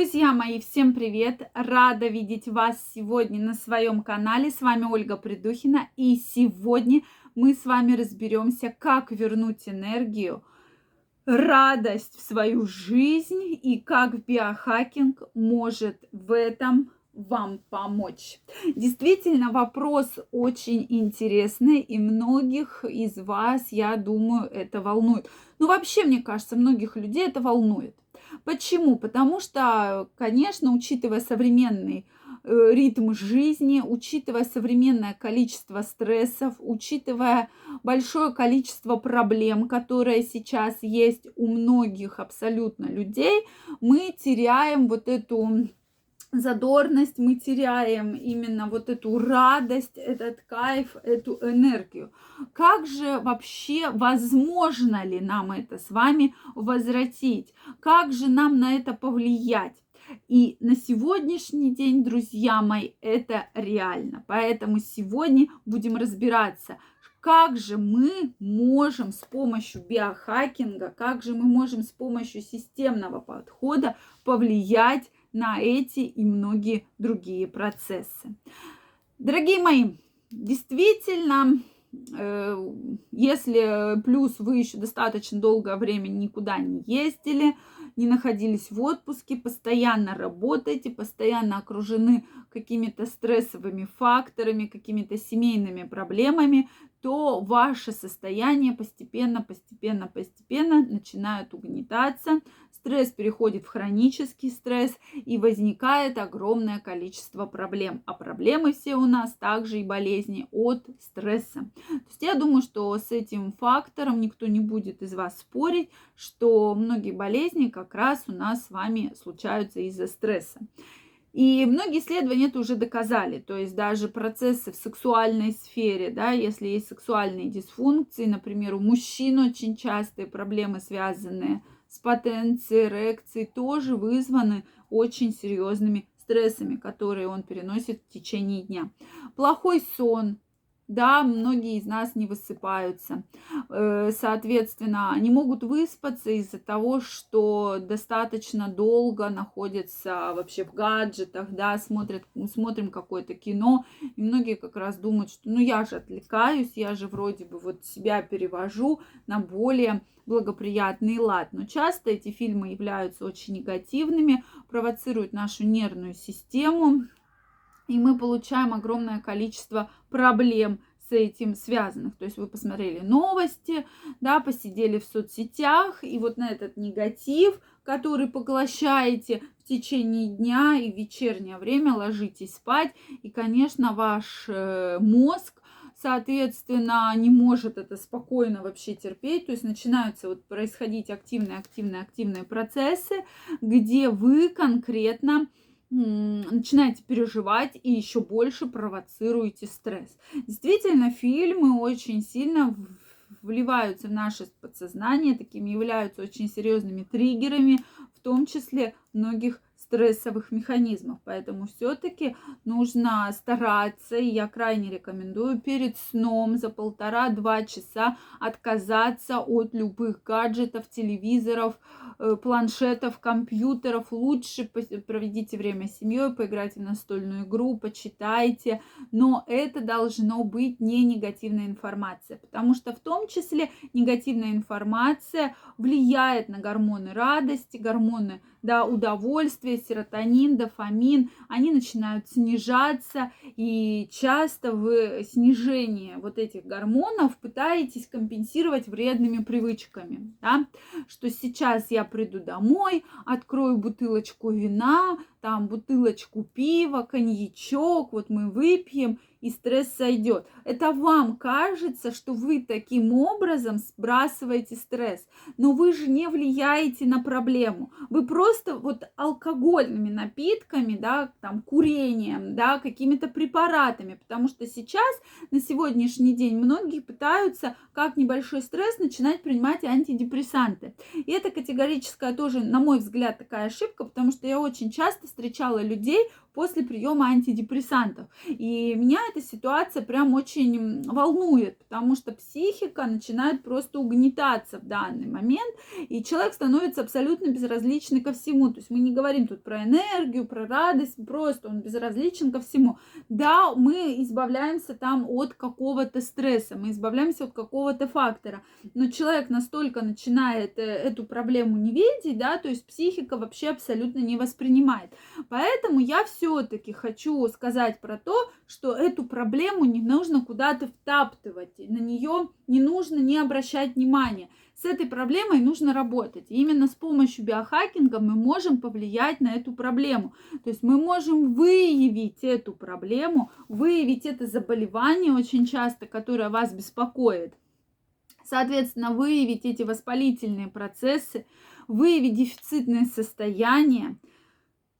Друзья мои, всем привет! Рада видеть вас сегодня на своем канале. С вами Ольга Придухина. И сегодня мы с вами разберемся, как вернуть энергию, радость в свою жизнь и как биохакинг может в этом вам помочь. Действительно, вопрос очень интересный, и многих из вас, я думаю, это волнует. Ну, вообще, мне кажется, многих людей это волнует. Почему? Потому что, конечно, учитывая современный э, ритм жизни, учитывая современное количество стрессов, учитывая большое количество проблем, которые сейчас есть у многих абсолютно людей, мы теряем вот эту задорность, мы теряем именно вот эту радость, этот кайф, эту энергию. Как же вообще возможно ли нам это с вами возвратить? Как же нам на это повлиять? И на сегодняшний день, друзья мои, это реально. Поэтому сегодня будем разбираться, как же мы можем с помощью биохакинга, как же мы можем с помощью системного подхода повлиять на эти и многие другие процессы. Дорогие мои, действительно, э, если плюс вы еще достаточно долгое время никуда не ездили, не находились в отпуске, постоянно работаете, постоянно окружены какими-то стрессовыми факторами, какими-то семейными проблемами, то ваше состояние постепенно, постепенно, постепенно начинает угнетаться, стресс переходит в хронический стресс и возникает огромное количество проблем. А проблемы все у нас также и болезни от стресса. То есть я думаю, что с этим фактором никто не будет из вас спорить, что многие болезни как раз у нас с вами случаются из-за стресса. И многие исследования это уже доказали, то есть даже процессы в сексуальной сфере, да, если есть сексуальные дисфункции, например, у мужчин очень частые проблемы, связанные с потенцией, эрекцией, тоже вызваны очень серьезными стрессами, которые он переносит в течение дня. Плохой сон, да, многие из нас не высыпаются. Э, соответственно, они могут выспаться из-за того, что достаточно долго находятся вообще в гаджетах, да, смотрят, смотрим какое-то кино. И многие как раз думают, что ну я же отвлекаюсь, я же вроде бы вот себя перевожу на более благоприятный лад. Но часто эти фильмы являются очень негативными, провоцируют нашу нервную систему, и мы получаем огромное количество проблем с этим связанных. То есть вы посмотрели новости, да, посидели в соцсетях, и вот на этот негатив, который поглощаете в течение дня и в вечернее время ложитесь спать, и, конечно, ваш э, мозг соответственно, не может это спокойно вообще терпеть. То есть начинаются вот происходить активные, активные, активные процессы, где вы конкретно начинаете переживать и еще больше провоцируете стресс. Действительно, фильмы очень сильно вливаются в наше подсознание, такими являются очень серьезными триггерами, в том числе многих стрессовых механизмов. Поэтому все-таки нужно стараться, и я крайне рекомендую перед сном за полтора-два часа отказаться от любых гаджетов, телевизоров, э, планшетов, компьютеров. Лучше проведите время с семьей, поиграйте в настольную игру, почитайте. Но это должно быть не негативная информация, потому что в том числе негативная информация влияет на гормоны радости, гормоны да, удовольствия, серотонин, дофамин, они начинают снижаться, и часто вы снижение вот этих гормонов пытаетесь компенсировать вредными привычками, да, что сейчас я приду домой, открою бутылочку вина, там бутылочку пива, коньячок, вот мы выпьем, и стресс сойдет. Это вам кажется, что вы таким образом сбрасываете стресс, но вы же не влияете на проблему. Вы просто вот алкогольными напитками, да, там, курением, да, какими-то препаратами, потому что сейчас, на сегодняшний день, многие пытаются, как небольшой стресс, начинать принимать антидепрессанты. И это категорическая тоже, на мой взгляд, такая ошибка, потому что я очень часто встречала людей после приема антидепрессантов. И меня эта ситуация прям очень волнует, потому что психика начинает просто угнетаться в данный момент, и человек становится абсолютно безразличный ко всему. То есть мы не говорим тут про энергию, про радость, просто он безразличен ко всему. Да, мы избавляемся там от какого-то стресса, мы избавляемся от какого-то фактора, но человек настолько начинает э, эту проблему не видеть, да, то есть психика вообще абсолютно не воспринимает. Поэтому я все-таки хочу сказать про то, что эту проблему не нужно куда-то втаптывать, на нее не нужно не обращать внимания. С этой проблемой нужно работать. И именно с помощью биохакинга мы можем повлиять на эту проблему. То есть мы можем выявить эту проблему, выявить это заболевание очень часто, которое вас беспокоит. Соответственно, выявить эти воспалительные процессы, выявить дефицитное состояние,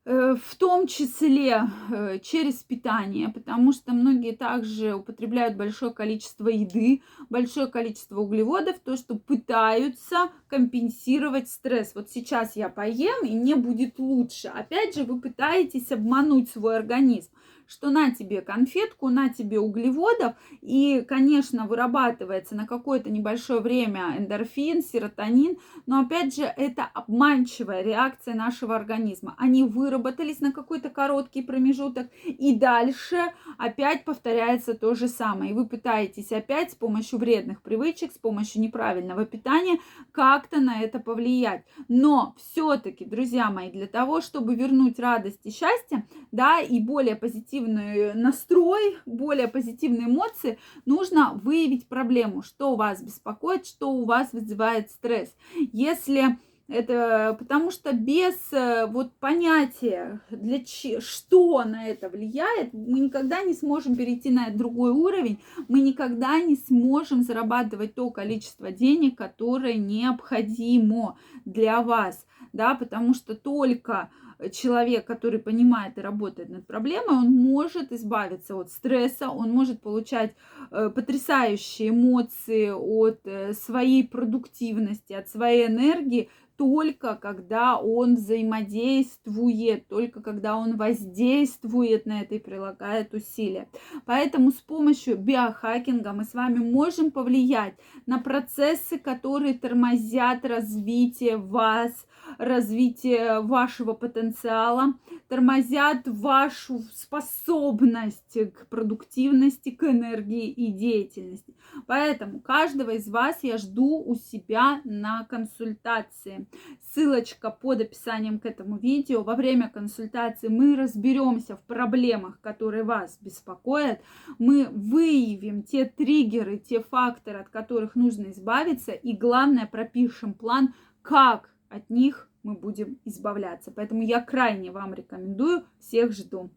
в том числе э, через питание, потому что многие также употребляют большое количество еды, большое количество углеводов, то, что пытаются компенсировать стресс. Вот сейчас я поем, и мне будет лучше. Опять же, вы пытаетесь обмануть свой организм что на тебе конфетку, на тебе углеводов, и, конечно, вырабатывается на какое-то небольшое время эндорфин, серотонин, но, опять же, это обманчивая реакция нашего организма. Они выработались на какой-то короткий промежуток, и дальше опять повторяется то же самое. И вы пытаетесь опять с помощью вредных привычек, с помощью неправильного питания как-то на это повлиять. Но все-таки, друзья мои, для того, чтобы вернуть радость и счастье, да, и более позитивный настрой, более позитивные эмоции, нужно выявить проблему, что у вас беспокоит, что у вас вызывает стресс. Если это потому что без э, вот понятия, для ч... что на это влияет, мы никогда не сможем перейти на другой уровень, мы никогда не сможем зарабатывать то количество денег, которое необходимо для вас, да, потому что только человек, который понимает и работает над проблемой, он может избавиться от стресса, он может получать э, потрясающие эмоции от э, своей продуктивности, от своей энергии, только когда он взаимодействует, только когда он воздействует на это и прилагает усилия. Поэтому с помощью биохакинга мы с вами можем повлиять на процессы, которые тормозят развитие вас, развитие вашего потенциала, тормозят вашу способность к продуктивности, к энергии и деятельности. Поэтому каждого из вас я жду у себя на консультации. Ссылочка под описанием к этому видео. Во время консультации мы разберемся в проблемах, которые вас беспокоят. Мы выявим те триггеры, те факторы, от которых нужно избавиться. И главное, пропишем план, как от них мы будем избавляться. Поэтому я крайне вам рекомендую, всех жду.